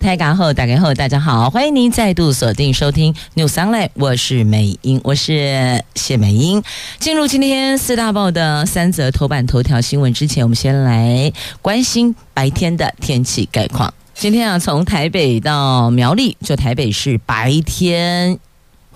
台港后打开后，大家好，欢迎您再度锁定收听 News Online，我是美英，我是谢美英。进入今天四大报的三则头版头条新闻之前，我们先来关心白天的天气概况。今天啊，从台北到苗栗，就台北市白天。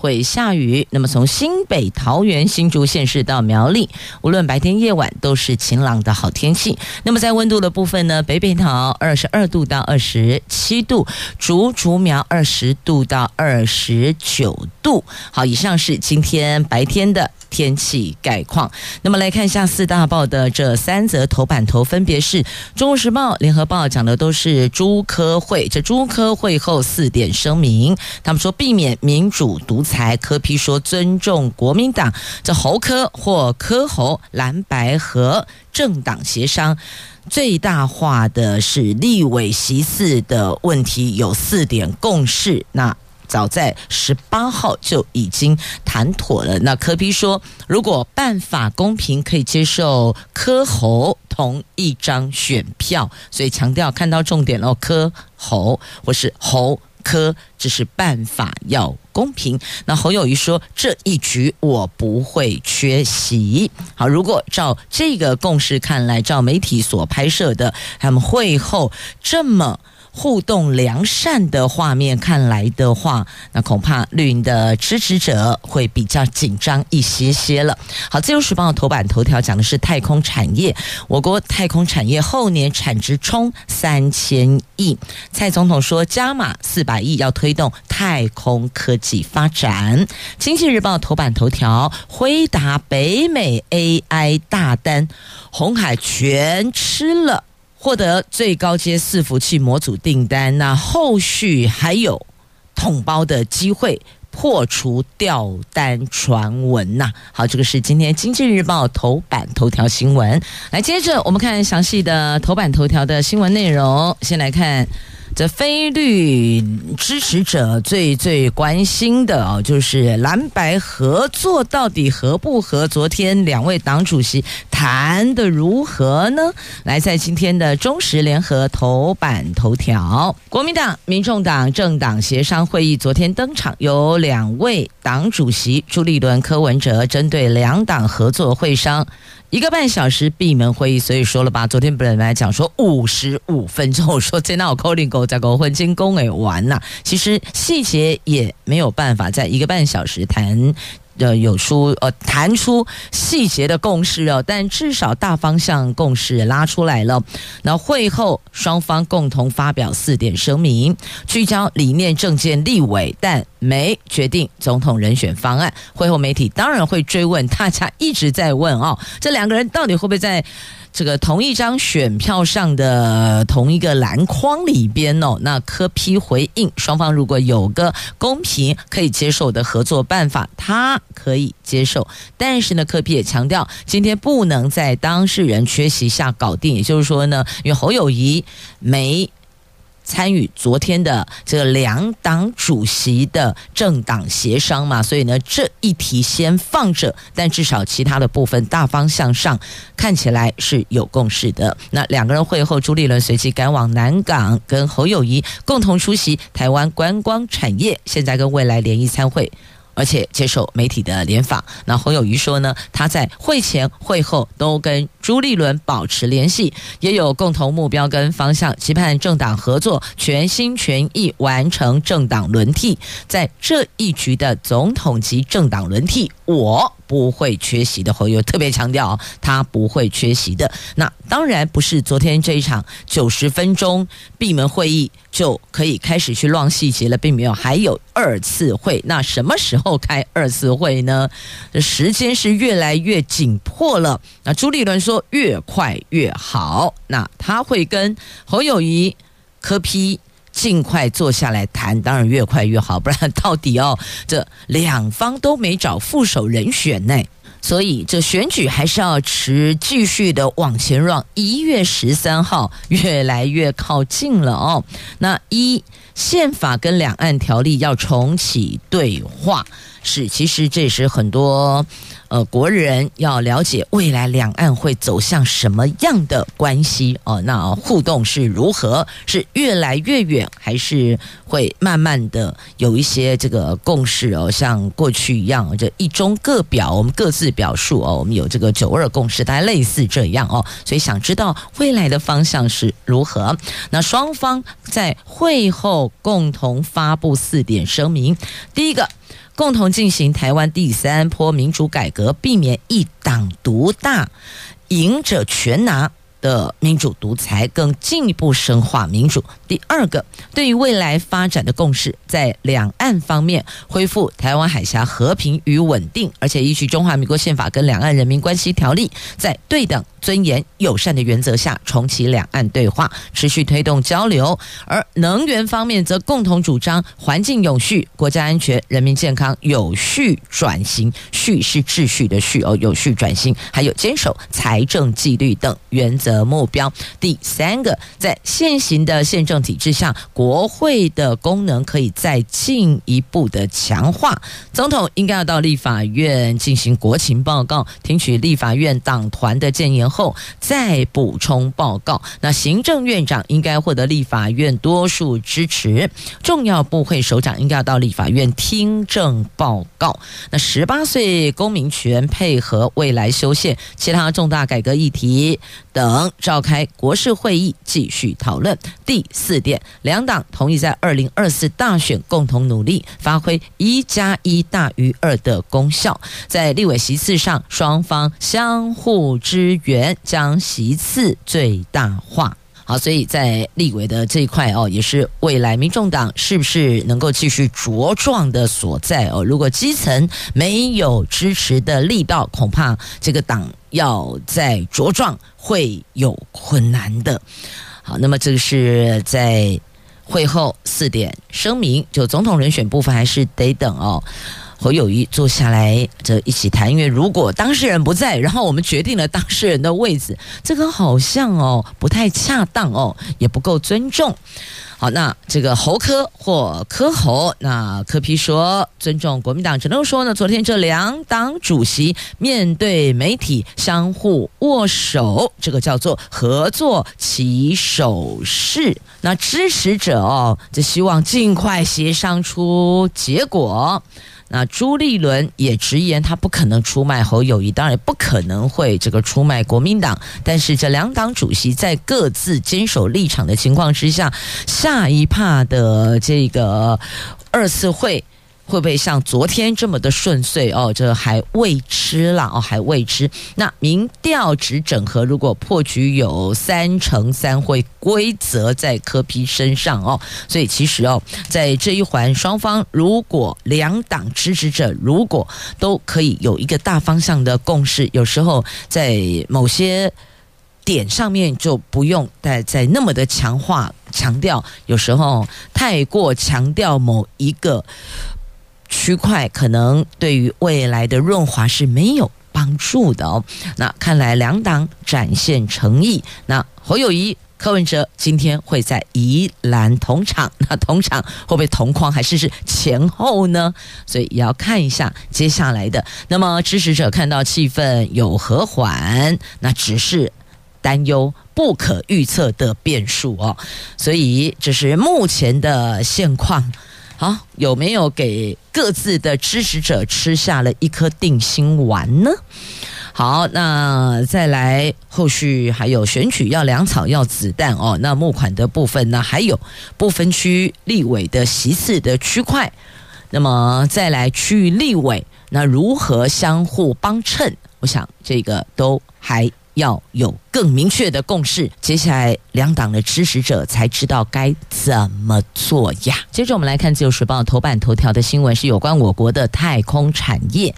会下雨，那么从新北、桃园、新竹县市到苗栗，无论白天夜晚都是晴朗的好天气。那么在温度的部分呢，北北桃二十二度到二十七度，竹竹苗二十度到二十九度。好，以上是今天白天的天气概况。那么来看一下四大报的这三则头版头，分别是《中国时报》、《联合报》讲的都是朱科会。这朱科会后四点声明，他们说避免民主独裁。台柯批说尊重国民党，这侯柯或柯侯蓝白和政党协商，最大化的是立委席次的问题，有四点共识。那早在十八号就已经谈妥了。那柯批说，如果办法公平，可以接受柯侯同一张选票，所以强调看到重点了，柯侯或是侯。科只是办法要公平。那侯友谊说，这一局我不会缺席。好，如果照这个共识看来，照媒体所拍摄的，他们会后这么。互动良善的画面看来的话，那恐怕绿营的支持者会比较紧张一些些了。好，自由时报头版头条讲的是太空产业，我国太空产业后年产值冲三千亿。蔡总统说加码四百亿要推动太空科技发展。经济日报头版头条，辉达北美 AI 大单，红海全吃了。获得最高阶伺服器模组订单，那后续还有统包的机会，破除掉单传闻呐。好，这个是今天经济日报头版头条新闻。来，接着我们看详细的头版头条的新闻内容，先来看。这非绿支持者最最关心的哦，就是蓝白合作到底合不合？昨天两位党主席谈得如何呢？来，在今天的中时联合头版头条，国民党、民众党政党协商会议昨天登场，有两位党主席朱立伦、柯文哲针对两党合作会商。一个半小时闭门会议，所以说了吧。昨天本来讲说五十五分钟，我说 在那我扣零在狗混进攻诶完了。其实细节也没有办法在一个半小时谈。呃，有出呃谈出细节的共识哦，但至少大方向共识拉出来了。那会后双方共同发表四点声明，聚焦理念、政见、立委，但没决定总统人选方案。会后媒体当然会追问，大家一直在问哦，这两个人到底会不会在？这个同一张选票上的同一个篮筐里边哦，那柯批回应双方如果有个公平可以接受的合作办法，他可以接受。但是呢，柯批也强调，今天不能在当事人缺席下搞定。也就是说呢，因为侯友谊没。参与昨天的这个两党主席的政党协商嘛，所以呢，这一题先放着，但至少其他的部分大方向上看起来是有共识的。那两个人会后，朱立伦随即赶往南港，跟侯友谊共同出席台湾观光产业现在跟未来联谊参会。而且接受媒体的联访，那洪友谊说呢，他在会前会后都跟朱立伦保持联系，也有共同目标跟方向，期盼政党合作，全心全意完成政党轮替。在这一局的总统级政党轮替，我不会缺席的。侯友特别强调，他不会缺席的。那当然不是昨天这一场九十分钟闭门会议就可以开始去乱细节了，并没有，还有二次会。那什么时候开二次会呢？时间是越来越紧迫了。那朱立伦说越快越好。那他会跟侯友宜、柯批。尽快坐下来谈，当然越快越好，不然到底哦，这两方都没找副手人选呢。所以这选举还是要持继续的往前让。一月十三号越来越靠近了哦。那一宪法跟两岸条例要重启对话。是，其实这也是很多呃国人要了解未来两岸会走向什么样的关系哦。那互动是如何？是越来越远，还是会慢慢的有一些这个共识哦？像过去一样，这一中各表，我们各自表述哦。我们有这个九二共识，大家类似这样哦。所以想知道未来的方向是如何？那双方在会后共同发布四点声明，第一个。共同进行台湾第三波民主改革，避免一党独大，赢者全拿。的民主独裁，更进一步深化民主。第二个，对于未来发展的共识，在两岸方面恢复台湾海峡和平与稳定，而且依据中华民国宪法跟两岸人民关系条例，在对等。尊严友善的原则下，重启两岸对话，持续推动交流。而能源方面，则共同主张环境永续、国家安全、人民健康、有序转型。序是秩序的序哦，有序转型，还有坚守财政纪律等原则的目标。第三个，在现行的宪政体制下，国会的功能可以再进一步的强化。总统应该要到立法院进行国情报告，听取立法院党团的建言。后再补充报告。那行政院长应该获得立法院多数支持，重要部会首长应该要到立法院听证报告。那十八岁公民权配合未来修宪，其他重大改革议题等，召开国事会议继续讨论。第四点，两党同意在二零二四大选共同努力，发挥一加一大于二的功效。在立委席次上，双方相互支援。将席次最大化，好，所以在立委的这一块哦，也是未来民众党是不是能够继续茁壮的所在哦。如果基层没有支持的力道，恐怕这个党要再茁壮会有困难的。好，那么这个是在会后四点声明，就总统人选部分还是得等哦。侯友谊坐下来，这一起谈。因为如果当事人不在，然后我们决定了当事人的位置，这个好像哦不太恰当哦，也不够尊重。好，那这个侯科或科侯，那科批说尊重国民党，只能说呢，昨天这两党主席面对媒体相互握手，这个叫做合作起手式。那支持者哦，就希望尽快协商出结果。那朱立伦也直言，他不可能出卖侯友谊，当然不可能会这个出卖国民党。但是这两党主席在各自坚守立场的情况之下，下一帕的这个二次会。会不会像昨天这么的顺遂哦？这还未知啦哦，还未知。那民调只整合，如果破局有三成三会归责在柯 P 身上哦。所以其实哦，在这一环，双方如果两党支持者如果都可以有一个大方向的共识，有时候在某些点上面就不用再再那么的强化强调，有时候太过强调某一个。区块可能对于未来的润滑是没有帮助的哦。那看来两党展现诚意。那侯友谊、柯文哲今天会在宜兰同场，那同场会不会同框，还是是前后呢？所以也要看一下接下来的。那么支持者看到气氛有和缓，那只是担忧不可预测的变数哦。所以这是目前的现况。好，有没有给各自的支持者吃下了一颗定心丸呢？好，那再来后续还有选举要粮草要子弹哦。那募款的部分呢，还有不分区立委的席次的区块，那么再来区域立委，那如何相互帮衬？我想这个都还。要有更明确的共识，接下来两党的支持者才知道该怎么做呀。接着我们来看《自由时报》头版头条的新闻，是有关我国的太空产业。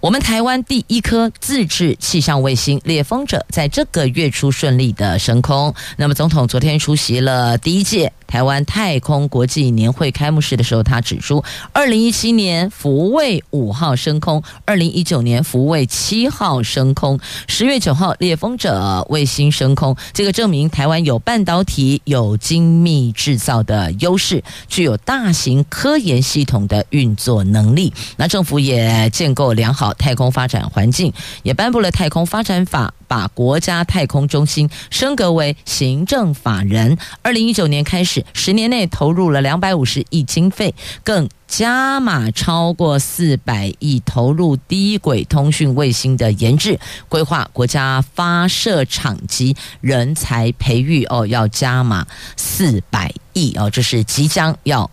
我们台湾第一颗自制气象卫星“猎风者”在这个月初顺利的升空。那么，总统昨天出席了第一届台湾太空国际年会开幕式的时候，他指出，二零一七年福卫五号升空，二零一九年福卫七号升空，十月九号“猎风者”卫星升空，这个证明台湾有半导体、有精密制造的优势，具有大型科研系统的运作能力。那政府也建构良好太空发展环境，也颁布了太空发展法，把国家太空中心升格为行政法人。二零一九年开始，十年内投入了两百五十亿经费，更加码超过四百亿投入低轨通讯卫星的研制，规划国家发射场及人才培育哦，要加码四百亿哦，这是即将要。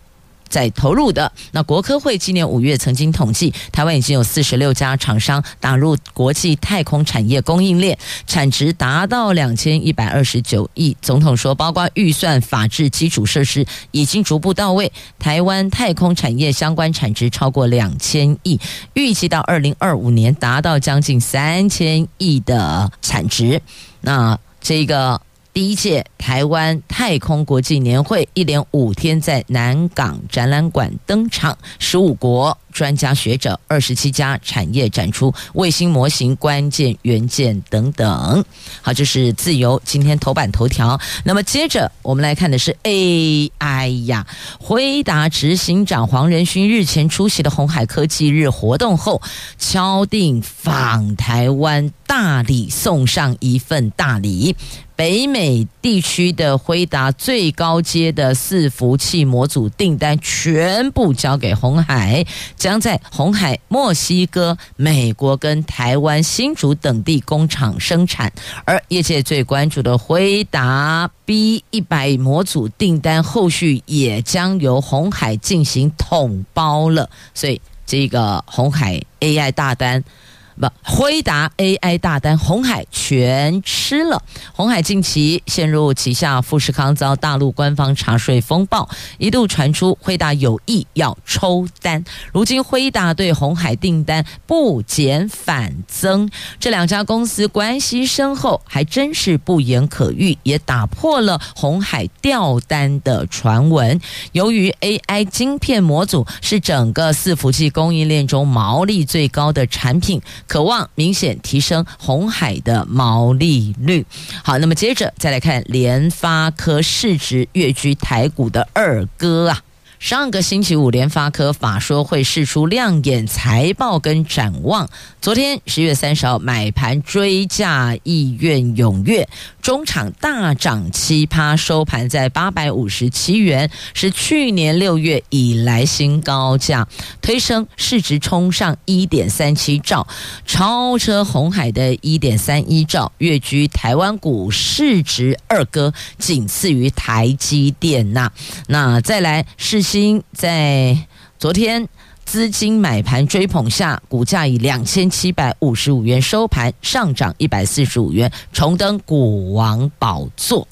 在投入的那国科会今年五月曾经统计，台湾已经有四十六家厂商打入国际太空产业供应链，产值达到两千一百二十九亿。总统说，包括预算、法制、基础设施已经逐步到位，台湾太空产业相关产值超过两千亿，预计到二零二五年达到将近三千亿的产值。那这个。第一届台湾太空国际年会一连五天在南港展览馆登场，十五国专家学者、二十七家产业展出卫星模型、关键元件等等。好，这是自由今天头版头条。那么接着我们来看的是 AI 呀，辉达执行长黄仁勋日前出席的鸿海科技日活动后，敲定访台湾大礼，送上一份大礼。北美地区的辉达最高阶的伺服器模组订单全部交给红海，将在红海墨西哥、美国跟台湾新竹等地工厂生产。而业界最关注的辉达 B 一百模组订单，后续也将由红海进行统包了。所以这个红海 AI 大单。不，辉达 AI 大单，红海全吃了。鸿海近期陷入旗下富士康遭大陆官方查税风暴，一度传出辉达有意要抽单。如今辉达对红海订单不减反增，这两家公司关系深厚，还真是不言可喻，也打破了红海掉单的传闻。由于 AI 晶片模组是整个伺服器供应链中毛利最高的产品。渴望明显提升红海的毛利率。好，那么接着再来看联发科市值跃居台股的二哥啊。上个星期五，联发科法说会释出亮眼财报跟展望。昨天十月三十号买盘追价意愿踊跃，中场大涨七趴，收盘在八百五十七元，是去年六月以来新高价，推升市值冲上一点三七兆，超车红海的一点三一兆，跃居台湾股市值二哥，仅次于台积电呐。那再来是。在昨天资金买盘追捧下，股价以两千七百五十五元收盘，上涨一百四十五元，重登股王宝座。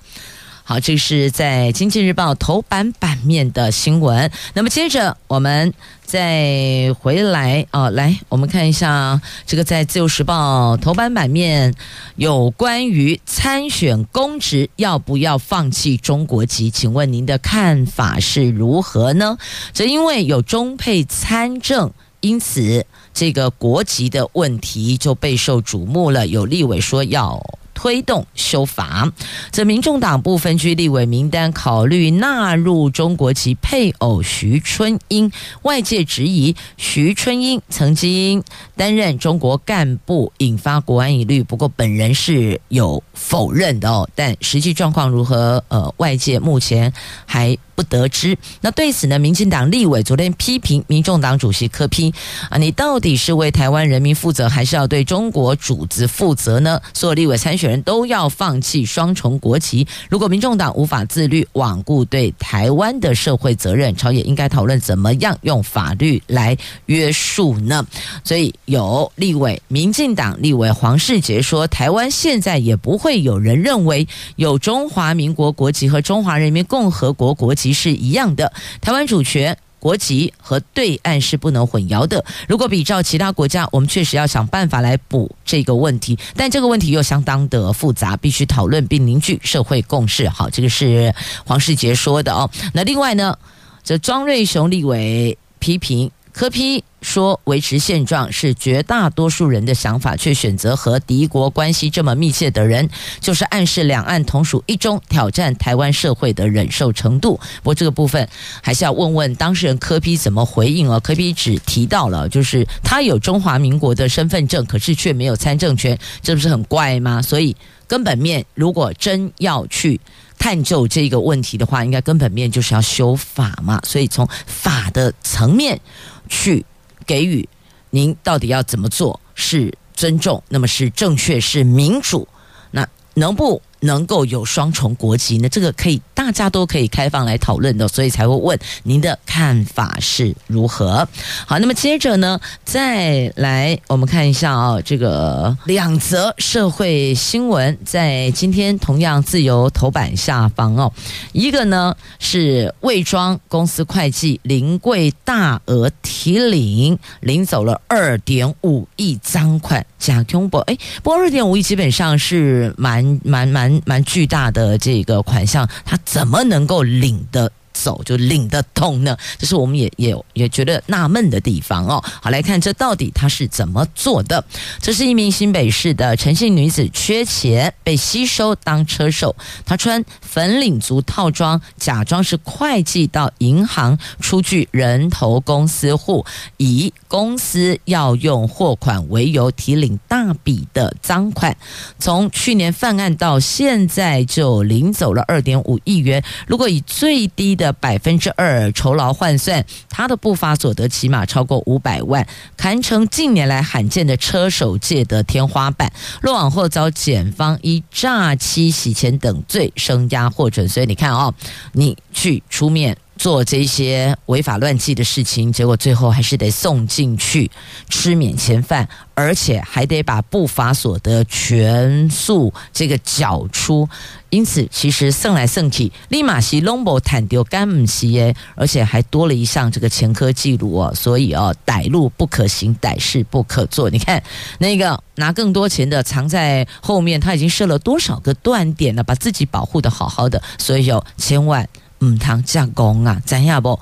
好，这是在《经济日报》头版版面的新闻。那么接着我们再回来啊，来我们看一下这个在《自由时报》头版版面有关于参选公职要不要放弃中国籍？请问您的看法是如何呢？则因为有中配参政，因此这个国籍的问题就备受瞩目了。有立委说要。推动修法，这民众党不分区立委名单考虑纳入中国籍配偶徐春英，外界质疑徐春英曾经担任中国干部，引发国安疑虑。不过本人是有否认的哦，但实际状况如何？呃，外界目前还。不得知。那对此呢，民进党立委昨天批评民众党主席柯批啊，你到底是为台湾人民负责，还是要对中国主子负责呢？所有立委参选人都要放弃双重国籍。如果民众党无法自律，罔顾对台湾的社会责任，朝野应该讨论怎么样用法律来约束呢？所以有立委，民进党立委黄世杰说，台湾现在也不会有人认为有中华民国国籍和中华人民共和国国籍。其是一样的，台湾主权。国籍和对岸是不能混淆的。如果比照其他国家，我们确实要想办法来补这个问题，但这个问题又相当的复杂，必须讨论并凝聚社会共识。好，这个是黄世杰说的哦。那另外呢，这庄瑞雄立委批评。柯批说维持现状是绝大多数人的想法，却选择和敌国关系这么密切的人，就是暗示两岸同属一中，挑战台湾社会的忍受程度。不过这个部分还是要问问当事人柯批怎么回应哦。柯批只提到了，就是他有中华民国的身份证，可是却没有参政权，这不是很怪吗？所以根本面如果真要去。探究这个问题的话，应该根本面就是要修法嘛，所以从法的层面去给予您到底要怎么做是尊重，那么是正确是民主，那能不能够有双重国籍呢？这个可以大家都可以开放来讨论的，所以才会问您的看法是如何。好，那么接着呢，再来我们看一下啊、这个两则社会新闻在今天同样自由头版下方哦。一个呢是魏庄公司会计临柜大额提领，领走了二点五亿赃款。假通博？哎，不过二点五亿基本上是蛮蛮蛮蛮巨大的这个款项，他怎么能够领的？走就领得通呢，这是我们也也也觉得纳闷的地方哦。好，来看这到底他是怎么做的？这是一名新北市的陈姓女子，缺钱被吸收当车手，她穿粉领族套装，假装是会计到银行出具人头公司户，以公司要用货款为由提领大笔的赃款。从去年犯案到现在，就领走了二点五亿元。如果以最低的的百分之二酬劳换算，他的不法所得起码超过五百万，堪称近年来罕见的车手界的天花板。落网后遭检方以诈欺、洗钱等罪声押获准。所以你看哦，你去出面。做这些违法乱纪的事情，结果最后还是得送进去吃免钱饭，而且还得把不法所得全数这个缴出。因此，其实送来送去，立马是拢无谈到干唔是耶，而且还多了一项这个前科记录哦。所以哦，歹路不可行，歹事不可做。你看那个拿更多钱的藏在后面，他已经设了多少个断点了，把自己保护得好好的。所以有千万。唔通加工啊，知影不？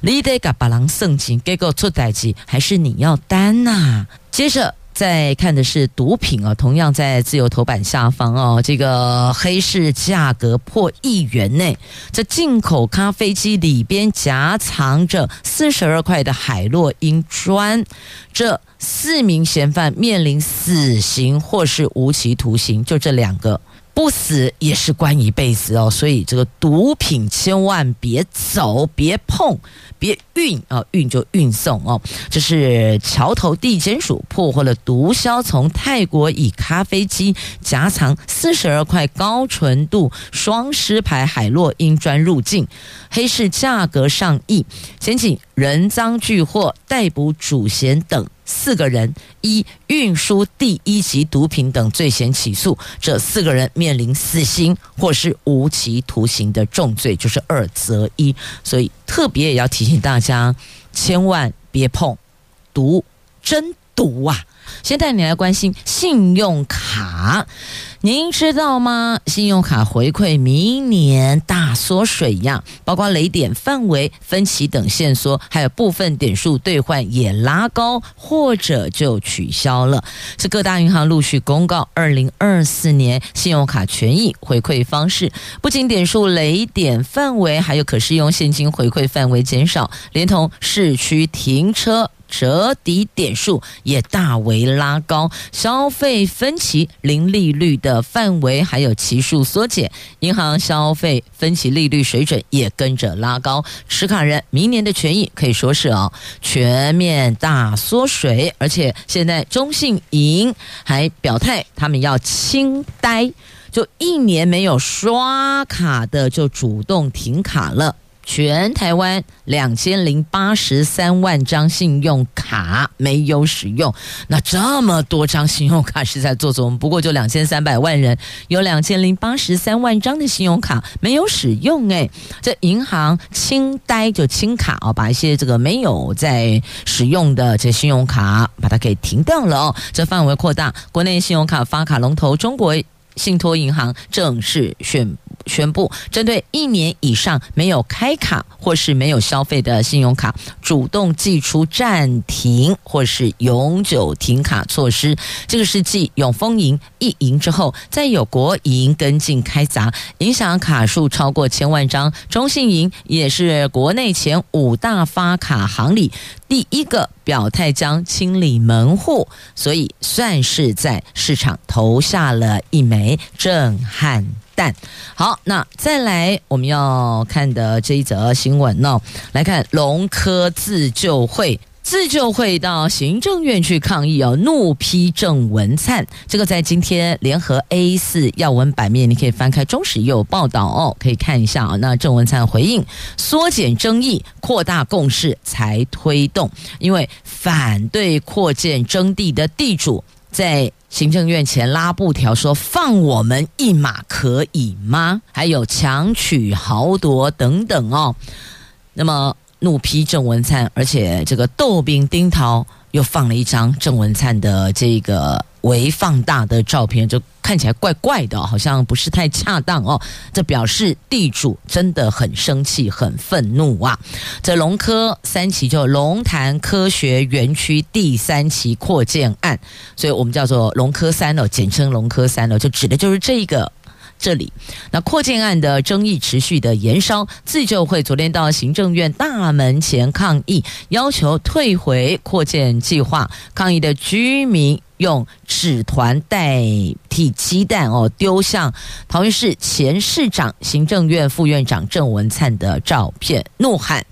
你得甲别人算钱，结果出代志，还是你要担呐、啊？接着再看的是毒品啊，同样在自由头版下方哦，这个黑市价格破亿元内，这进口咖啡机里边夹藏着四十二块的海洛因砖，这四名嫌犯面临死刑或是无期徒刑，就这两个。不死也是关一辈子哦，所以这个毒品千万别走，别碰，别运啊，运就运送哦。这是桥头地检署破获了毒枭从泰国以咖啡机夹藏四十二块高纯度双狮牌海洛因砖入境，黑市价格上亿，检警人赃俱获，逮捕主嫌等。四个人一运输第一级毒品等罪嫌起诉，这四个人面临死刑或是无期徒刑的重罪，就是二择一。所以特别也要提醒大家，千万别碰毒，真毒啊！先带你来关心信用卡。您知道吗？信用卡回馈明年大缩水呀，包括雷点范围、分期等限缩，还有部分点数兑换也拉高或者就取消了。是各大银行陆续公告二零二四年信用卡权益回馈方式，不仅点数雷点范围，还有可适用现金回馈范围减少，连同市区停车。折抵点数也大为拉高，消费分期零利率的范围还有期数缩减，银行消费分期利率水准也跟着拉高，持卡人明年的权益可以说是哦全面大缩水，而且现在中信银还表态他们要清呆，就一年没有刷卡的就主动停卡了。全台湾两千零八十三万张信用卡没有使用，那这么多张信用卡是在做什么？不过就两千三百万人，有两千零八十三万张的信用卡没有使用。哎，这银行清呆就清卡啊，把一些这个没有在使用的这信用卡把它给停掉了哦。这范围扩大，国内信用卡发卡龙头中国信托银行正式宣布宣布，针对一年以上没有开卡或是没有消费的信用卡，主动寄出暂停或是永久停卡措施。这个是继永丰银、一银之后，再有国银跟进开闸，影响卡数超过千万张。中信银也是国内前五大发卡行里第一个表态将清理门户，所以算是在市场投下了一枚震撼蛋。好，那再来我们要看的这一则新闻呢，来看龙科自救会。自救会到行政院去抗议哦，怒批郑文灿。这个在今天联合 A 四要闻版面，你可以翻开中时也有报道哦，可以看一下啊。那郑文灿回应：缩减争议，扩大共识才推动。因为反对扩建征地的地主在行政院前拉布条，说放我们一马可以吗？还有强取豪夺等等哦。那么。怒批郑文灿，而且这个豆饼丁桃又放了一张郑文灿的这个微放大的照片，就看起来怪怪的，好像不是太恰当哦。这表示地主真的很生气、很愤怒啊！这龙科三期就龙潭科学园区第三期扩建案，所以我们叫做龙科三哦，简称龙科三哦，就指的就是这个。这里，那扩建案的争议持续的延烧，自救会昨天到行政院大门前抗议，要求退回扩建计划。抗议的居民用纸团代替鸡蛋哦，丢向桃园市前市长、行政院副院长郑文灿的照片，怒喊。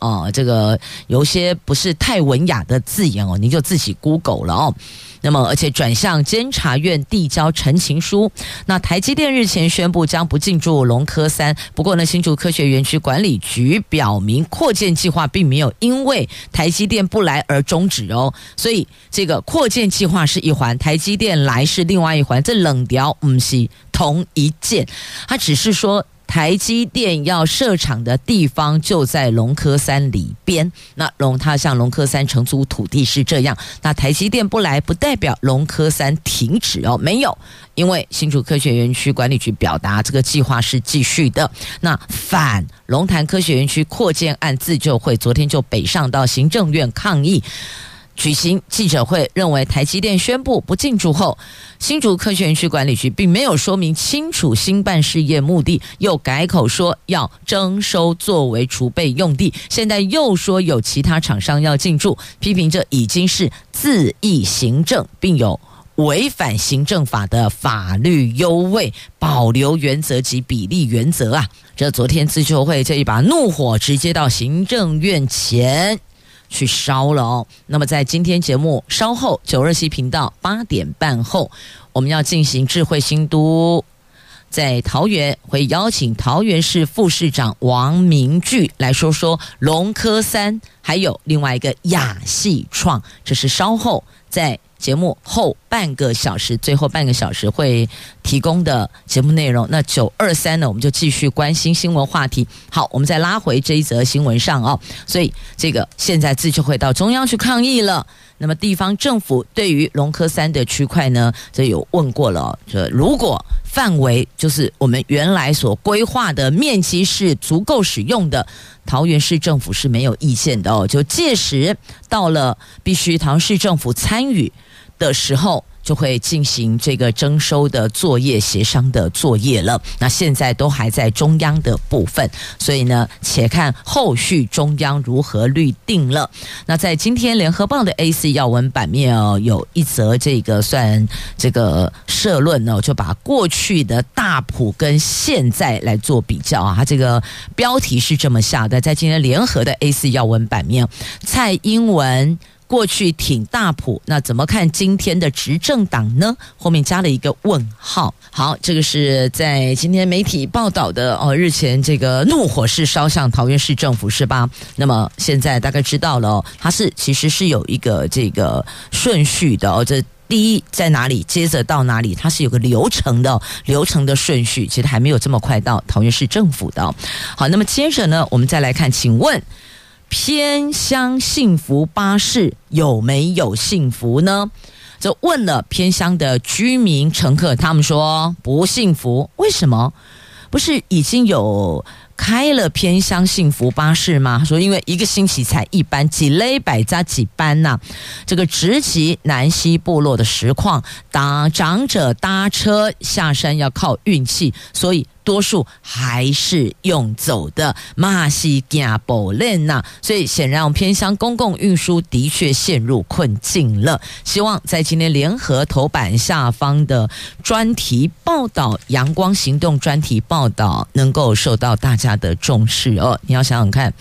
哦，这个有些不是太文雅的字眼哦，您就自己 Google 了哦。那么，而且转向监察院递交陈情书。那台积电日前宣布将不进驻龙科三，不过呢，新竹科学园区管理局表明扩建计划并没有因为台积电不来而终止哦。所以，这个扩建计划是一环，台积电来是另外一环，这冷调不是同一件，它只是说。台积电要设厂的地方就在龙科三里边，那龙他向龙科三承租土地是这样，那台积电不来不代表龙科三停止哦，没有，因为新竹科学园区管理局表达这个计划是继续的。那反龙潭科学园区扩建案自救会昨天就北上到行政院抗议。举行记者会，认为台积电宣布不进驻后，新竹科学园区管理局并没有说明清楚兴办事业目的，又改口说要征收作为储备用地，现在又说有其他厂商要进驻，批评这已经是恣意行政，并有违反行政法的法律优位、保留原则及比例原则啊！这昨天自救会这一把怒火直接到行政院前。去烧了哦。那么在今天节目稍后九二七频道八点半后，我们要进行智慧新都，在桃园会邀请桃园市副市长王明炬来说说龙科三，还有另外一个亚细创，这是稍后在。节目后半个小时，最后半个小时会提供的节目内容。那九二三呢，我们就继续关心新闻话题。好，我们再拉回这一则新闻上哦。所以这个现在自就会到中央去抗议了。那么地方政府对于龙科三的区块呢，这有问过了哦。说如果范围就是我们原来所规划的面积是足够使用的，桃园市政府是没有意见的哦。就届时到了必须桃市政府参与。的时候就会进行这个征收的作业、协商的作业了。那现在都还在中央的部分，所以呢，且看后续中央如何律定了。那在今天联合报的 A 四要闻版面哦，有一则这个算这个社论呢，就把过去的大普跟现在来做比较啊。它这个标题是这么下的，在今天联合的 A 四要闻版面，蔡英文。过去挺大埔，那怎么看今天的执政党呢？后面加了一个问号。好，这个是在今天媒体报道的哦。日前这个怒火是烧向桃园市政府是吧？那么现在大概知道了，它是其实是有一个这个顺序的哦。这第一在哪里，接着到哪里，它是有个流程的流程的顺序，其实还没有这么快到桃园市政府的。好，那么接着呢，我们再来看，请问。偏乡幸福巴士有没有幸福呢？就问了偏乡的居民乘客，他们说不幸福。为什么？不是已经有开了偏乡幸福巴士吗？他说因为一个星期才一班，几勒百加几班呐、这个直击南溪部落的实况，当长者搭车下山要靠运气，所以。多数还是用走的，马西加布伦呐，所以显然我们偏乡公共运输的确陷入困境了。希望在今天联合头版下方的专题报道，阳光行动专题报道能够受到大家的重视哦。你要想想看，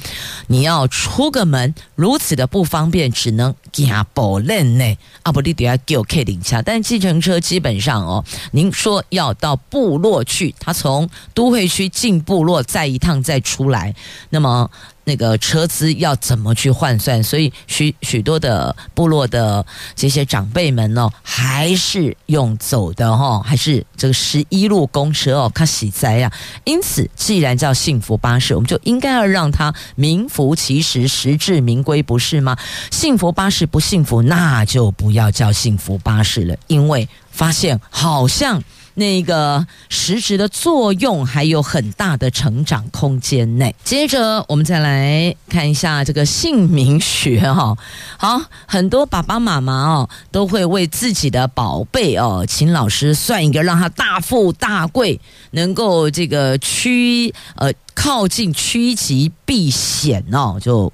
你要出个门如此的不方便，只能加布伦呢？阿不，你得要给我 K 零下，但计程车基本上哦，您说要到部落去，他从都会区进部落，再一趟再出来，那么那个车资要怎么去换算？所以许许多的部落的这些长辈们呢，还是用走的哈，还是这个十一路公车哦，卡喜哉呀！因此，既然叫幸福巴士，我们就应该要让它名副其实，实至名归，不是吗？幸福巴士不幸福，那就不要叫幸福巴士了，因为发现好像。那个实质的作用还有很大的成长空间内。接着我们再来看一下这个姓名学哈，好，很多爸爸妈妈哦都会为自己的宝贝哦请老师算一个让他大富大贵，能够这个趋呃靠近趋吉避险哦，就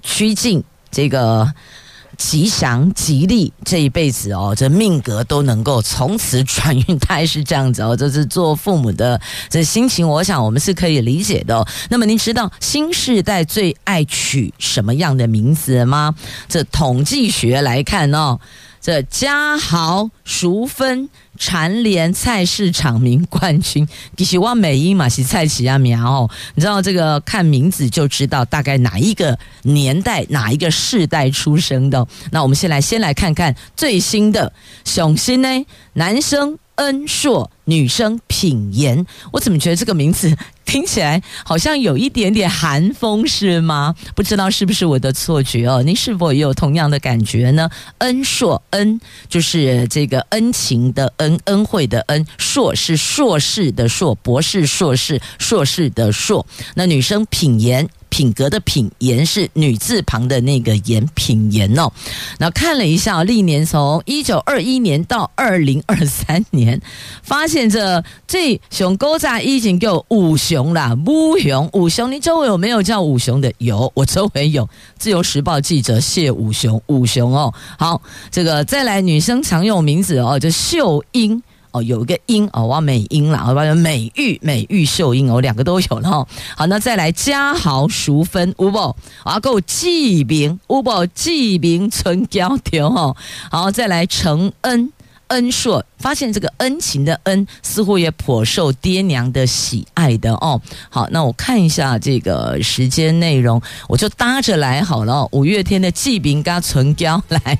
趋近这个。吉祥吉利，这一辈子哦，这命格都能够从此转运，大概是这样子哦。这是做父母的这心情，我想我们是可以理解的。那么您知道新时代最爱取什么样的名字吗？这统计学来看哦。这家豪、淑芬、蝉联菜市场名冠军，其实我美英嘛是菜市啊苗哦，你知道这个看名字就知道大概哪一个年代哪一个世代出生的。那我们先来先来看看最新的雄心呢，男生。恩硕，女生品言，我怎么觉得这个名字听起来好像有一点点韩风，是吗？不知道是不是我的错觉哦？您是否也有同样的感觉呢？恩硕，恩就是这个恩情的恩，恩惠的恩；硕是硕士的硕，博士、硕士、硕士的硕。那女生品言。品格的品言是女字旁的那个言，品言哦。那看了一下，历年从一九二一年到二零二三年，发现这这熊勾在已经叫五熊啦，五熊五熊，你周围有没有叫五熊的？有，我周围有。自由时报记者谢五熊，五熊哦。好，这个再来女生常用名字哦，就秀英。哦，有一个英哦，我美英啦，我要美玉、美玉秀英哦，两个都有了哈。好，那再来家豪淑芬，有无？我要够记名，有无？记名存胶条哈。好，再来承恩。恩硕发现这个恩情的恩似乎也颇受爹娘的喜爱的哦。好，那我看一下这个时间内容，我就搭着来好了。五月天的《记名嘎存胶》来，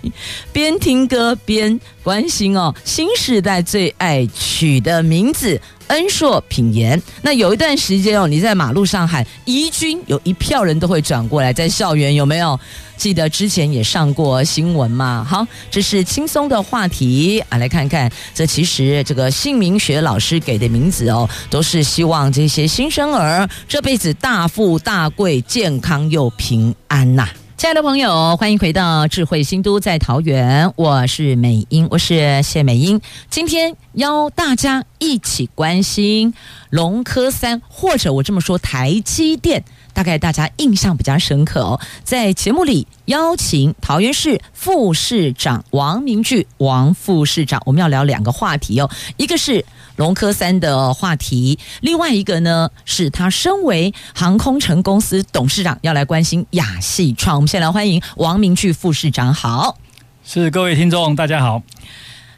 边听歌边关心哦。新时代最爱取的名字。恩硕品言，那有一段时间哦，你在马路上喊怡君，有一票人都会转过来，在校园有没有？记得之前也上过新闻嘛？好，这是轻松的话题啊，来看看，这其实这个姓名学老师给的名字哦，都是希望这些新生儿这辈子大富大贵、健康又平安呐、啊。亲爱的朋友，欢迎回到智慧新都在桃园，我是美英，我是谢美英。今天邀大家一起关心龙科三，或者我这么说，台积电。大概大家印象比较深刻哦。在节目里邀请桃园市副市长王明炬王副市长，我们要聊两个话题哦，一个是龙科三的话题，另外一个呢是他身为航空城公司董事长要来关心亚细创。我们先来欢迎王明炬副市长，好，是各位听众，大家好。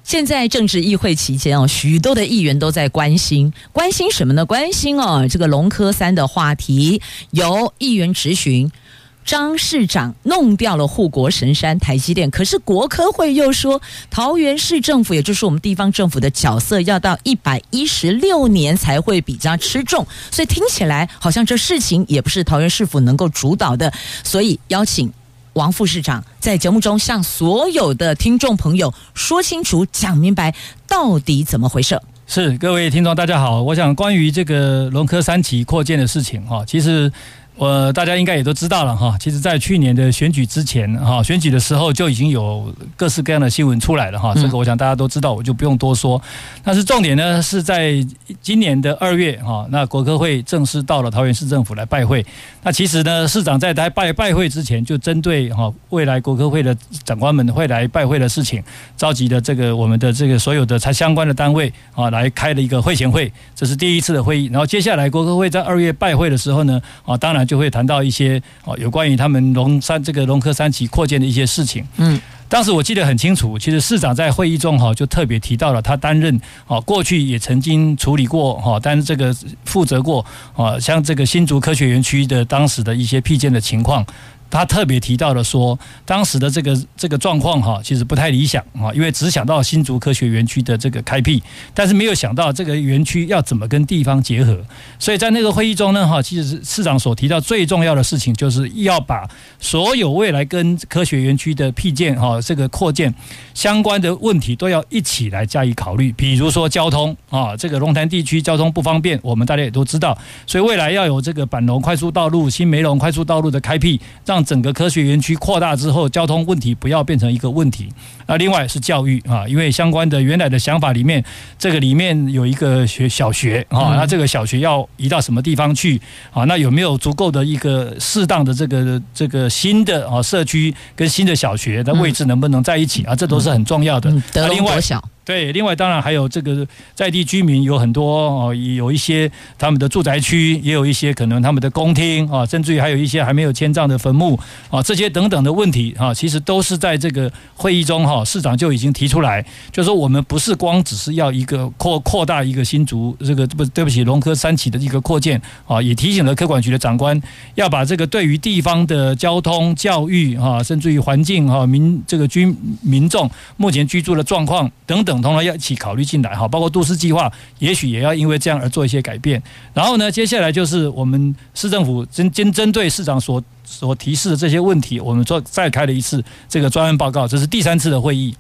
现在政治议会期间哦，许多的议员都在关心，关心什么呢？关心哦，这个龙科三的话题，由议员质询张市长弄掉了护国神山台积电，可是国科会又说桃园市政府，也就是我们地方政府的角色，要到一百一十六年才会比较吃重，所以听起来好像这事情也不是桃园市府能够主导的，所以邀请。王副市长在节目中向所有的听众朋友说清楚、讲明白，到底怎么回事？是各位听众，大家好。我想关于这个龙科三期扩建的事情，哈，其实。我大家应该也都知道了哈，其实，在去年的选举之前哈，选举的时候就已经有各式各样的新闻出来了哈，这个我想大家都知道，我就不用多说。但是重点呢，是在今年的二月哈，那国科会正式到了桃园市政府来拜会。那其实呢，市长在来拜拜会之前，就针对哈未来国科会的长官们会来拜会的事情，召集的这个我们的这个所有的才相关的单位啊，来开了一个会前会，这是第一次的会议。然后接下来国科会在二月拜会的时候呢，啊，当然。就会谈到一些哦，有关于他们龙山这个龙科三期扩建的一些事情。嗯，当时我记得很清楚，其实市长在会议中哈就特别提到了他担任哦过去也曾经处理过哈，但是这个负责过啊，像这个新竹科学园区的当时的一些辟建的情况。他特别提到了说，当时的这个这个状况哈，其实不太理想啊，因为只想到新竹科学园区的这个开辟，但是没有想到这个园区要怎么跟地方结合。所以在那个会议中呢，哈，其实市长所提到最重要的事情，就是要把所有未来跟科学园区的辟建哈，这个扩建相关的问题都要一起来加以考虑。比如说交通啊，这个龙潭地区交通不方便，我们大家也都知道，所以未来要有这个板龙快速道路、新梅龙快速道路的开辟，让整个科学园区扩大之后，交通问题不要变成一个问题。那另外是教育啊，因为相关的原来的想法里面，这个里面有一个学 小学啊，那这个小学要移到什么地方去啊？那有没有足够的一个适当的这个这个新的啊社区跟新的小学的位置能不能在一起啊？这都是很重要的。德隆国小。对，另外当然还有这个在地居民有很多哦，有一些他们的住宅区，也有一些可能他们的公厅啊，甚至于还有一些还没有迁葬的坟墓啊，这些等等的问题啊，其实都是在这个会议中哈，市长就已经提出来，就是说我们不是光只是要一个扩扩大一个新竹这个不对不起龙科三期的一个扩建啊，也提醒了科管局的长官要把这个对于地方的交通、教育啊，甚至于环境哈民这个居民众目前居住的状况等等。统呢要一起考虑进来哈，包括都市计划，也许也要因为这样而做一些改变。然后呢，接下来就是我们市政府针针针对市长所所提示的这些问题，我们做再开了一次这个专案报告，这是第三次的会议。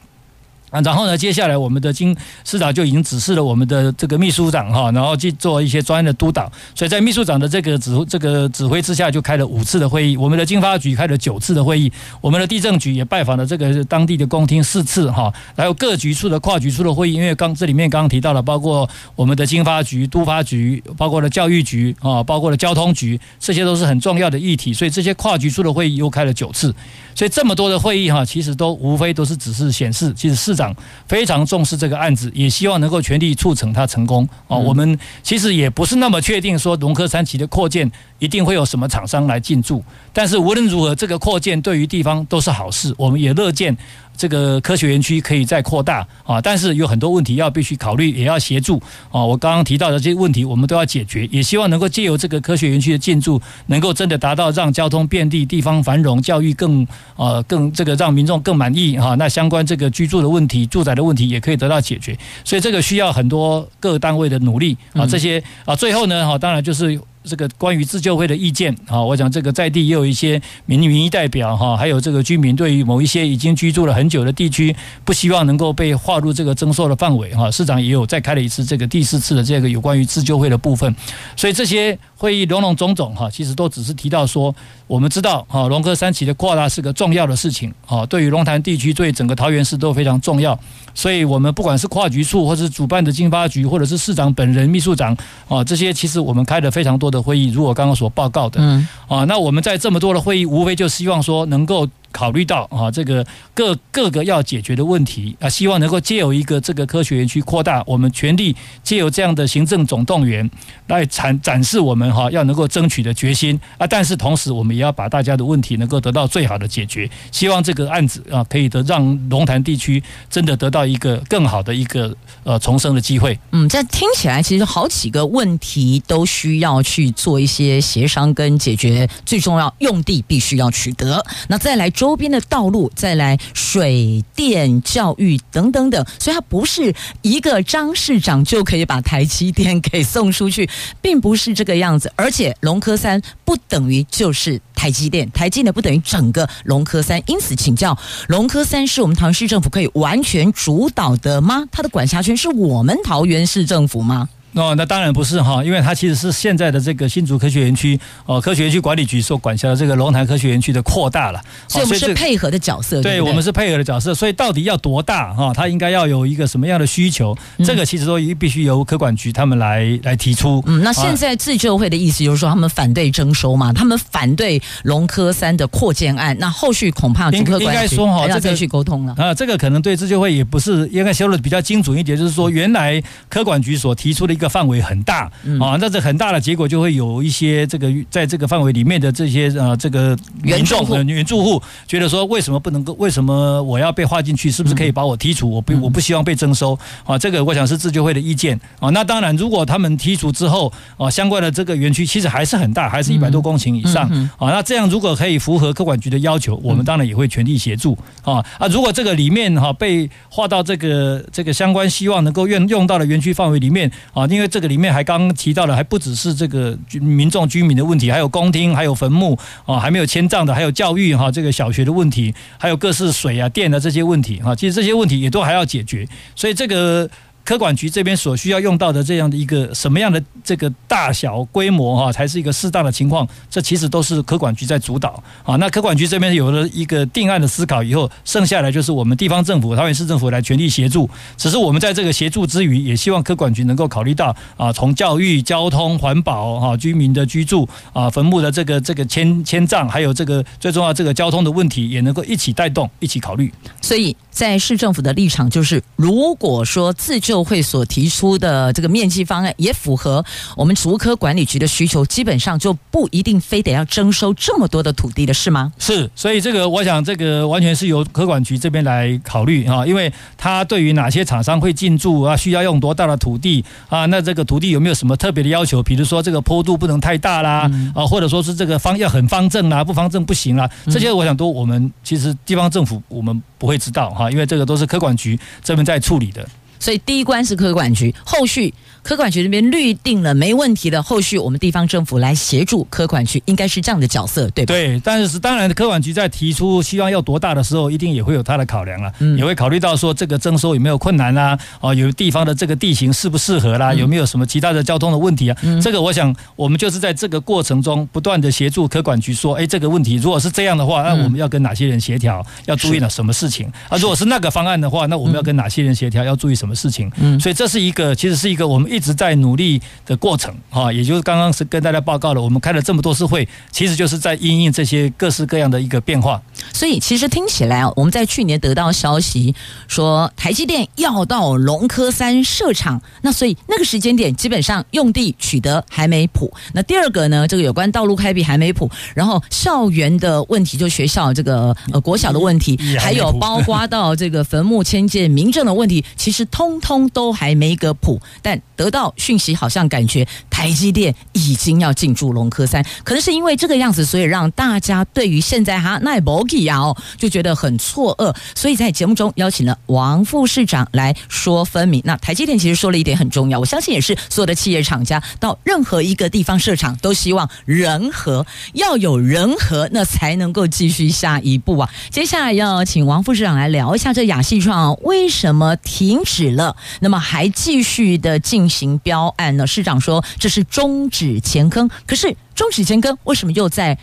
然后呢，接下来我们的经市长就已经指示了我们的这个秘书长哈，然后去做一些专业的督导。所以在秘书长的这个指这个指挥之下，就开了五次的会议。我们的经发局开了九次的会议，我们的地政局也拜访了这个当地的公厅四次哈，还有各局处的跨局处的会议。因为刚这里面刚刚提到了，包括我们的经发局、都发局，包括了教育局啊，包括了交通局，这些都是很重要的议题。所以这些跨局处的会议又开了九次。所以这么多的会议哈，其实都无非都是只是显示，其实市长。非常重视这个案子，也希望能够全力促成它成功啊！我们其实也不是那么确定说龙科三期的扩建一定会有什么厂商来进驻，但是无论如何，这个扩建对于地方都是好事，我们也乐见。这个科学园区可以再扩大啊，但是有很多问题要必须考虑，也要协助啊。我刚刚提到的这些问题，我们都要解决，也希望能够借由这个科学园区的进驻，能够真的达到让交通便利、地方繁荣、教育更呃更这个让民众更满意哈。那相关这个居住的问题、住宅的问题也可以得到解决，所以这个需要很多各单位的努力啊。这些啊，最后呢哈，当然就是。这个关于自救会的意见啊，我想这个在地也有一些民民意代表哈，还有这个居民对于某一些已经居住了很久的地区，不希望能够被划入这个征收的范围哈。市长也有再开了一次这个第四次的这个有关于自救会的部分，所以这些会议种种种种哈，其实都只是提到说，我们知道哈，龙科三期的扩大是个重要的事情啊，对于龙潭地区，对整个桃园市都非常重要，所以我们不管是跨局处，或是主办的经发局，或者是市长本人、秘书长啊，这些其实我们开了非常多的。会议，如我刚刚所报告的，嗯，啊，那我们在这么多的会议，无非就希望说能够。考虑到啊，这个各各个要解决的问题啊，希望能够借由一个这个科学园区扩大，我们全力借由这样的行政总动员来展展示我们哈要能够争取的决心啊。但是同时，我们也要把大家的问题能够得到最好的解决。希望这个案子啊，可以得让龙潭地区真的得到一个更好的一个呃重生的机会。嗯，这听起来其实好几个问题都需要去做一些协商跟解决。最重要，用地必须要取得。那再来。周边的道路，再来水电、教育等等等，所以它不是一个张市长就可以把台积电给送出去，并不是这个样子。而且龙科三不等于就是台积电，台积电不等于整个龙科三。因此，请教龙科三是我们桃园市政府可以完全主导的吗？它的管辖权是我们桃园市政府吗？哦，那当然不是哈，因为它其实是现在的这个新竹科学园区哦，科学园区管理局所管辖的这个龙潭科学园区的扩大了，所以我们是配合的角色。对，我们是配合的角色，所以到底要多大哈？它应该要有一个什么样的需求？这个其实都必须由科管局他们来来提出。嗯，那现在自救会的意思就是说，他们反对征收嘛，他们反对龙科三的扩建案。那后续恐怕主科管局还要再去沟通了。啊，这个可能对自救会也不是应该说的比较精准一点，就是说原来科管局所提出的一个。范围很大啊，那这很大的结果就会有一些这个在这个范围里面的这些呃这个民众的原住户觉得说，为什么不能够？为什么我要被划进去？是不是可以把我剔除？我不我不希望被征收啊。这个我想是自救会的意见啊。那当然，如果他们剔除之后啊，相关的这个园区其实还是很大，还是一百多公顷以上啊。那这样如果可以符合科管局的要求，我们当然也会全力协助啊啊。如果这个里面哈被划到这个这个相关希望能够用用到的园区范围里面啊。因为这个里面还刚刚提到的，还不只是这个民众居民的问题，还有公厅，还有坟墓啊，还没有迁葬的，还有教育哈，这个小学的问题，还有各式水啊、电啊这些问题哈，其实这些问题也都还要解决，所以这个。科管局这边所需要用到的这样的一个什么样的这个大小规模哈，才是一个适当的情况？这其实都是科管局在主导啊。那科管局这边有了一个定案的思考以后，剩下来就是我们地方政府、桃园市政府来全力协助。只是我们在这个协助之余，也希望科管局能够考虑到啊，从教育、交通、环保哈、居民的居住啊、坟墓的这个这个迁迁葬，还有这个最重要这个交通的问题，也能够一起带动、一起考虑。所以在市政府的立场就是，如果说自救。会所提出的这个面积方案也符合我们竹科管理局的需求，基本上就不一定非得要征收这么多的土地的是吗？是，所以这个我想这个完全是由科管局这边来考虑啊，因为他对于哪些厂商会进驻啊，需要用多大的土地啊，那这个土地有没有什么特别的要求？比如说这个坡度不能太大啦，啊，或者说是这个方要很方正啦，不方正不行啦，这些我想都我们其实地方政府我们不会知道哈，啊因为这个都是科管局这边在处理的。所以第一关是科管局，后续。科管局那边预定了没问题的，后续我们地方政府来协助科管局，应该是这样的角色，对吧？对，但是当然，科管局在提出希望要多大的时候，一定也会有他的考量了，嗯，也会考虑到说这个征收有没有困难啦，啊，有地方的这个地形适不适合啦，有没有什么其他的交通的问题啊？嗯，这个我想我们就是在这个过程中不断的协助科管局说，哎，这个问题如果是这样的话，那我们要跟哪些人协调，要注意了什么事情？啊，如果是那个方案的话，那我们要跟哪些人协调，要注意什么事情？嗯，所以这是一个，其实是一个我们一直在努力。的过程哈，也就是刚刚是跟大家报告了，我们开了这么多次会，其实就是在因应这些各式各样的一个变化。所以其实听起来，我们在去年得到消息说，台积电要到龙科三设厂，那所以那个时间点基本上用地取得还没谱。那第二个呢，这个有关道路开辟还没谱，然后校园的问题，就学校这个呃国小的问题，还有包括到这个坟墓迁建民政的问题，其实通通都还没个谱，但得得到讯息好。像感觉台积电已经要进驻龙科三，可能是因为这个样子，所以让大家对于现在哈奈博基啊就觉得很错愕。所以在节目中邀请了王副市长来说分明。那台积电其实说了一点很重要，我相信也是所有的企业厂家到任何一个地方设厂都希望人和，要有人和，那才能够继续下一步啊。接下来要请王副市长来聊一下这亚细创为什么停止了，那么还继续的进行标案。呢市长说这是终止前坑，可是终止前坑为什么又在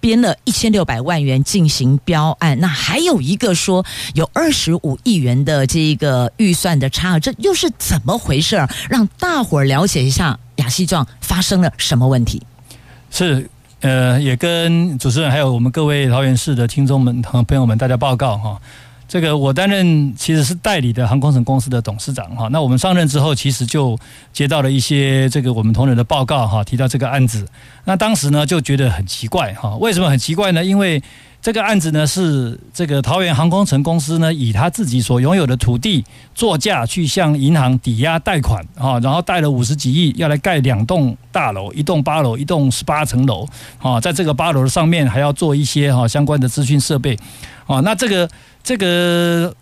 编了一千六百万元进行标案？那还有一个说有二十五亿元的这个预算的差额，这又是怎么回事？让大伙儿了解一下亚亚细壮发生了什么问题？是。呃，也跟主持人还有我们各位桃园市的听众们和朋友们大家报告哈，这个我担任其实是代理的航空城公司的董事长哈。那我们上任之后，其实就接到了一些这个我们同仁的报告哈，提到这个案子。那当时呢就觉得很奇怪哈，为什么很奇怪呢？因为这个案子呢，是这个桃园航空城公司呢，以他自己所拥有的土地作价去向银行抵押贷款啊，然后贷了五十几亿，要来盖两栋大楼，一栋八楼，一栋十八层楼啊，在这个八楼上面还要做一些哈相关的资讯设备啊，那这个这个。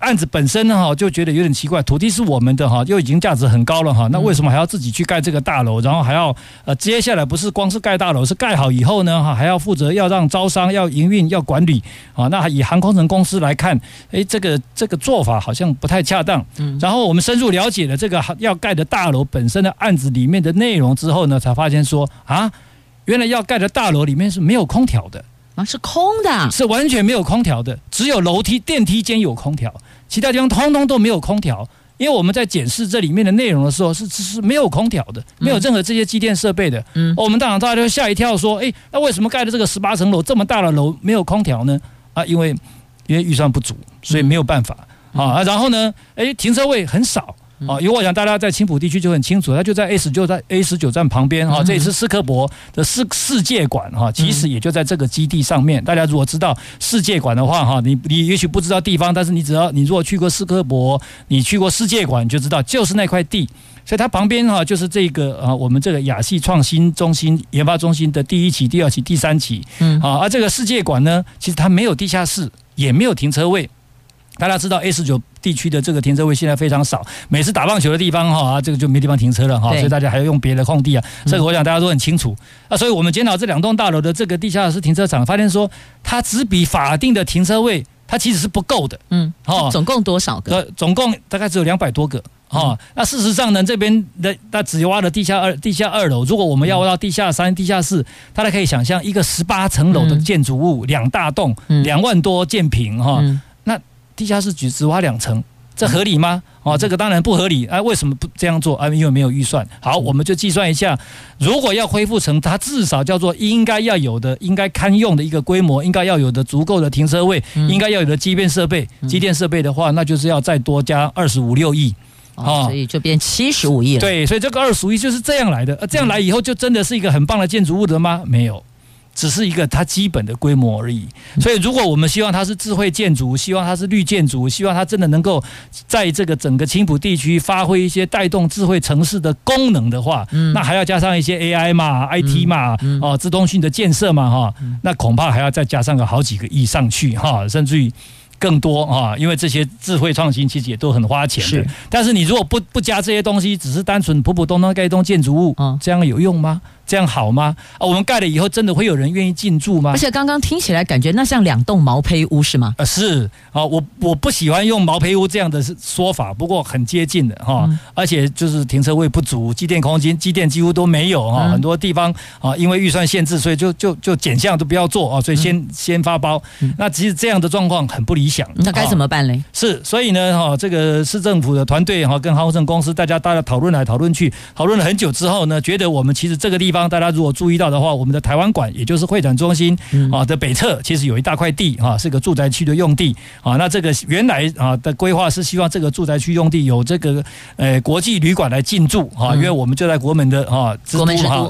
案子本身呢，哈，就觉得有点奇怪。土地是我们的哈，又已经价值很高了哈，那为什么还要自己去盖这个大楼？然后还要呃，接下来不是光是盖大楼，是盖好以后呢，哈，还要负责要让招商、要营运、要管理啊。那以航空城公司来看，诶，这个这个做法好像不太恰当。嗯。然后我们深入了解了这个要盖的大楼本身的案子里面的内容之后呢，才发现说啊，原来要盖的大楼里面是没有空调的。啊，是空的，是完全没有空调的，只有楼梯、电梯间有空调，其他地方通通都没有空调。因为我们在检视这里面的内容的时候，是是没有空调的，没有任何这些机电设备的。嗯，我们当场大家都吓一跳，说：“哎，那为什么盖的这个十八层楼这么大的楼没有空调呢？”啊，因为因为预算不足，所以没有办法啊。然后呢，哎，停车位很少。啊，因为我想大家在青浦地区就很清楚，它就在 A 十就在 A 十九站旁边哈。这也是斯科博的世世界馆哈，其实也就在这个基地上面。大家如果知道世界馆的话哈，你你也许不知道地方，但是你只要你如果去过斯科博，你去过世界馆，你就知道就是那块地。所以它旁边哈就是这个啊，我们这个亚细创新中心研发中心的第一期、第二期、第三期。嗯，啊，而这个世界馆呢，其实它没有地下室，也没有停车位。大家知道 A 十九地区的这个停车位现在非常少，每次打棒球的地方哈，这个就没地方停车了哈，所以大家还要用别的空地啊。这个我想大家都很清楚。啊，所以我们检讨这两栋大楼的这个地下室停车场，发现说它只比法定的停车位，它其实是不够的。嗯，哦，总共多少个？总共大概只有两百多个。哦，那事实上呢，这边的那只挖了地下二地下二楼，如果我们要挖到地下三、地下四，大家可以想象一个十八层楼的建筑物，两大栋，两万多建平哈。地下室只只挖两层，这合理吗？哦，这个当然不合理。哎，为什么不这样做？啊，因为没有预算。好，我们就计算一下，如果要恢复成它至少叫做应该要有的、应该堪用的一个规模，应该要有的足够的停车位，应该要有的机电设备、机电设备的话，那就是要再多加二十五六亿。哦，所以就变七十五亿了。对，所以这个二十五亿就是这样来的。呃，这样来以后就真的是一个很棒的建筑物的吗？没有。只是一个它基本的规模而已，所以如果我们希望它是智慧建筑，希望它是绿建筑，希望它真的能够在这个整个青浦地区发挥一些带动智慧城市的功能的话，那还要加上一些 AI 嘛、IT 嘛、哦，自通讯的建设嘛，哈，那恐怕还要再加上个好几个亿上去，哈，甚至于更多啊，因为这些智慧创新其实也都很花钱的。是，但是你如果不不加这些东西，只是单纯普普通通盖一栋建筑物，这样有用吗？这样好吗？啊，我们盖了以后，真的会有人愿意进驻吗？而且刚刚听起来感觉那像两栋毛坯屋是吗？呃，是啊，我我不喜欢用毛坯屋这样的说法，不过很接近的哈。嗯、而且就是停车位不足，机电空间机电几乎都没有哈，嗯、很多地方啊，因为预算限制，所以就就就减项都不要做啊，所以先、嗯、先发包。嗯、那其实这样的状况很不理想。那该怎么办嘞？是，所以呢哈，这个市政府的团队哈，跟航空城公司大家大家讨论来讨论去，讨论了很久之后呢，觉得我们其实这个地方大家如果注意。到的话，我们的台湾馆，也就是会展中心啊的北侧，其实有一大块地啊，是个住宅区的用地啊。那这个原来啊的规划是希望这个住宅区用地有这个呃国际旅馆来进驻啊，因为我们就在国门的啊，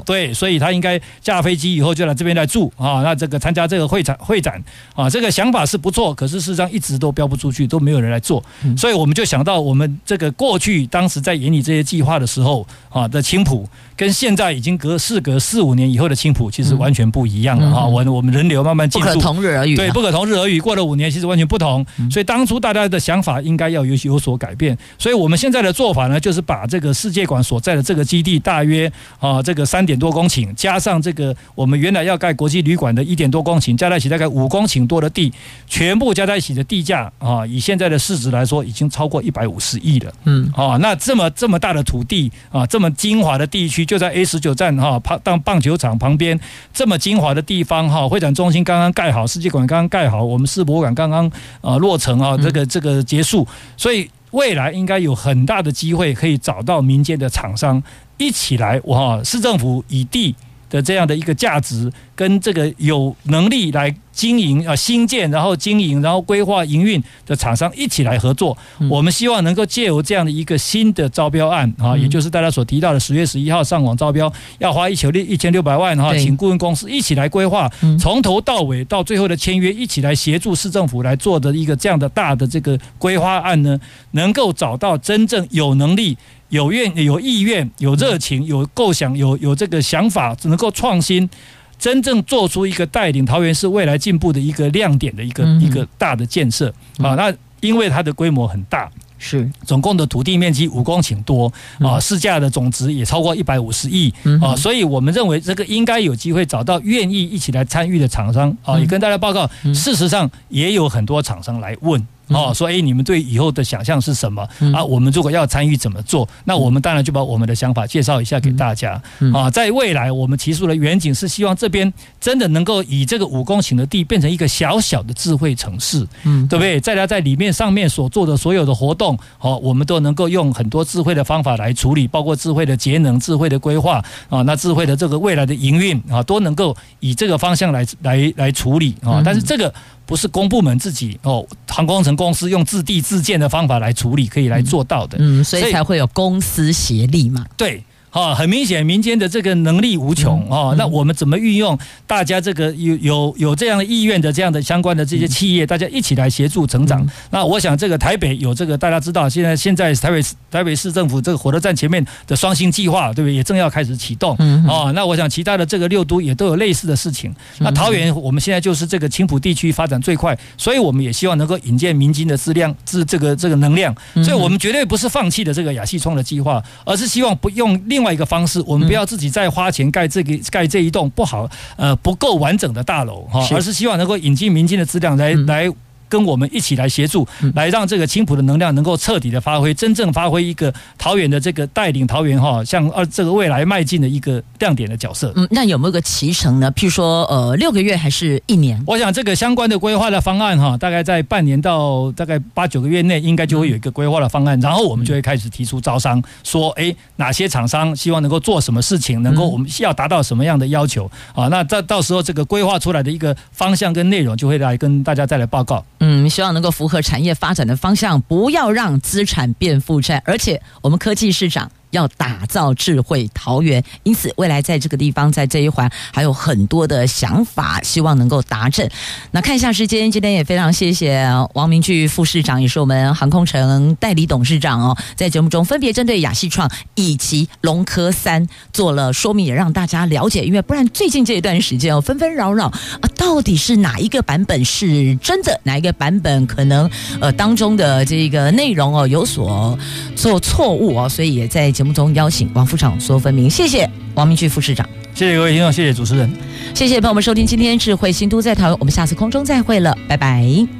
对，所以他应该下飞机以后就来这边来住啊。那这个参加这个会展会展啊，这个想法是不错，可是事实上一直都标不出去，都没有人来做，所以我们就想到我们这个过去当时在研拟这些计划的时候啊的青浦，跟现在已经隔事隔四五年以后的青浦其实完全不一样了哈，我我们人流慢慢进入，不可同日而语，对，不可同日而语。过了五年，其实完全不同。所以当初大家的想法应该要有有所改变。所以我们现在的做法呢，就是把这个世界馆所在的这个基地，大约啊这个三点多公顷，加上这个我们原来要盖国际旅馆的一点多公顷，加在一起大概五公顷多的地，全部加在一起的地价啊，以现在的市值来说，已经超过一百五十亿了。嗯，啊，那这么这么大的土地啊，这么精华的地区。就在 A 十九站哈，旁当棒球场旁边这么精华的地方哈，会展中心刚刚盖好，世界馆刚刚盖好，我们世博馆刚刚啊落成啊，这个这个结束，所以未来应该有很大的机会可以找到民间的厂商一起来，哇，市政府以地。的这样的一个价值，跟这个有能力来经营啊新建，然后经营，然后规划营运的厂商一起来合作。我们希望能够借由这样的一个新的招标案啊，也就是大家所提到的十月十一号上网招标，要花一千六一千六百万哈，请顾问公司一起来规划，从头到尾到最后的签约，一起来协助市政府来做的一个这样的大的这个规划案呢，能够找到真正有能力。有愿有意愿有热情有构想有有这个想法，只能够创新，真正做出一个带领桃园市未来进步的一个亮点的一个一个大的建设啊。那因为它的规模很大，是总共的土地面积五公顷多啊，市价的总值也超过一百五十亿啊，所以我们认为这个应该有机会找到愿意一起来参与的厂商啊。也跟大家报告，事实上也有很多厂商来问。哦，说哎，你们对以后的想象是什么啊？我们如果要参与怎么做？那我们当然就把我们的想法介绍一下给大家啊。在未来，我们提出的远景是希望这边真的能够以这个五公顷的地变成一个小小的智慧城市，嗯，对不对？大家在里面上面所做的所有的活动，哦，我们都能够用很多智慧的方法来处理，包括智慧的节能、智慧的规划啊，那智慧的这个未来的营运啊，都能够以这个方向来来来处理啊。但是这个。不是公部门自己哦，航空工程公司用自地自建的方法来处理，可以来做到的。嗯，所以才会有公私协力嘛。对。啊，很明显，民间的这个能力无穷啊。那我们怎么运用大家这个有有有这样的意愿的这样的相关的这些企业，大家一起来协助成长？那我想，这个台北有这个大家知道，现在现在台北台北市政府这个火车站前面的双星计划，对不对？也正要开始启动。哦，那我想其他的这个六都也都有类似的事情。那桃园我们现在就是这个青浦地区发展最快，所以我们也希望能够引荐民间的质量、质这个这个能量。所以我们绝对不是放弃的这个亚细创的计划，而是希望不用另外一个方式，我们不要自己再花钱盖这个盖这一栋不好呃不够完整的大楼哈，而是希望能够引进民间的质量来来。跟我们一起来协助，来让这个青浦的能量能够彻底的发挥，真正发挥一个桃园的这个带领桃园哈，向呃这个未来迈进的一个亮点的角色。嗯，那有没有个期程呢？譬如说呃六个月还是一年？我想这个相关的规划的方案哈，大概在半年到大概八九个月内，应该就会有一个规划的方案，然后我们就会开始提出招商，说哎哪些厂商希望能够做什么事情，能够我们要达到什么样的要求啊？那到到时候这个规划出来的一个方向跟内容，就会来跟大家再来报告。嗯，希望能够符合产业发展的方向，不要让资产变负债，而且我们科技市场。要打造智慧桃园，因此未来在这个地方，在这一环还有很多的想法，希望能够达成。那看一下时间，今天也非常谢谢王明炬副市长，也是我们航空城代理董事长哦，在节目中分别针对亚细创以及龙科三做了说明，也让大家了解。因为不然最近这一段时间哦，纷纷扰扰啊，到底是哪一个版本是真的，哪一个版本可能呃当中的这个内容哦有所做错误哦，所以也在。节目中邀请王副长说分明，谢谢王明炬副市长，谢谢各位听众，谢谢主持人，谢谢朋友们收听今天智慧新都在桃园，我们下次空中再会了，拜拜。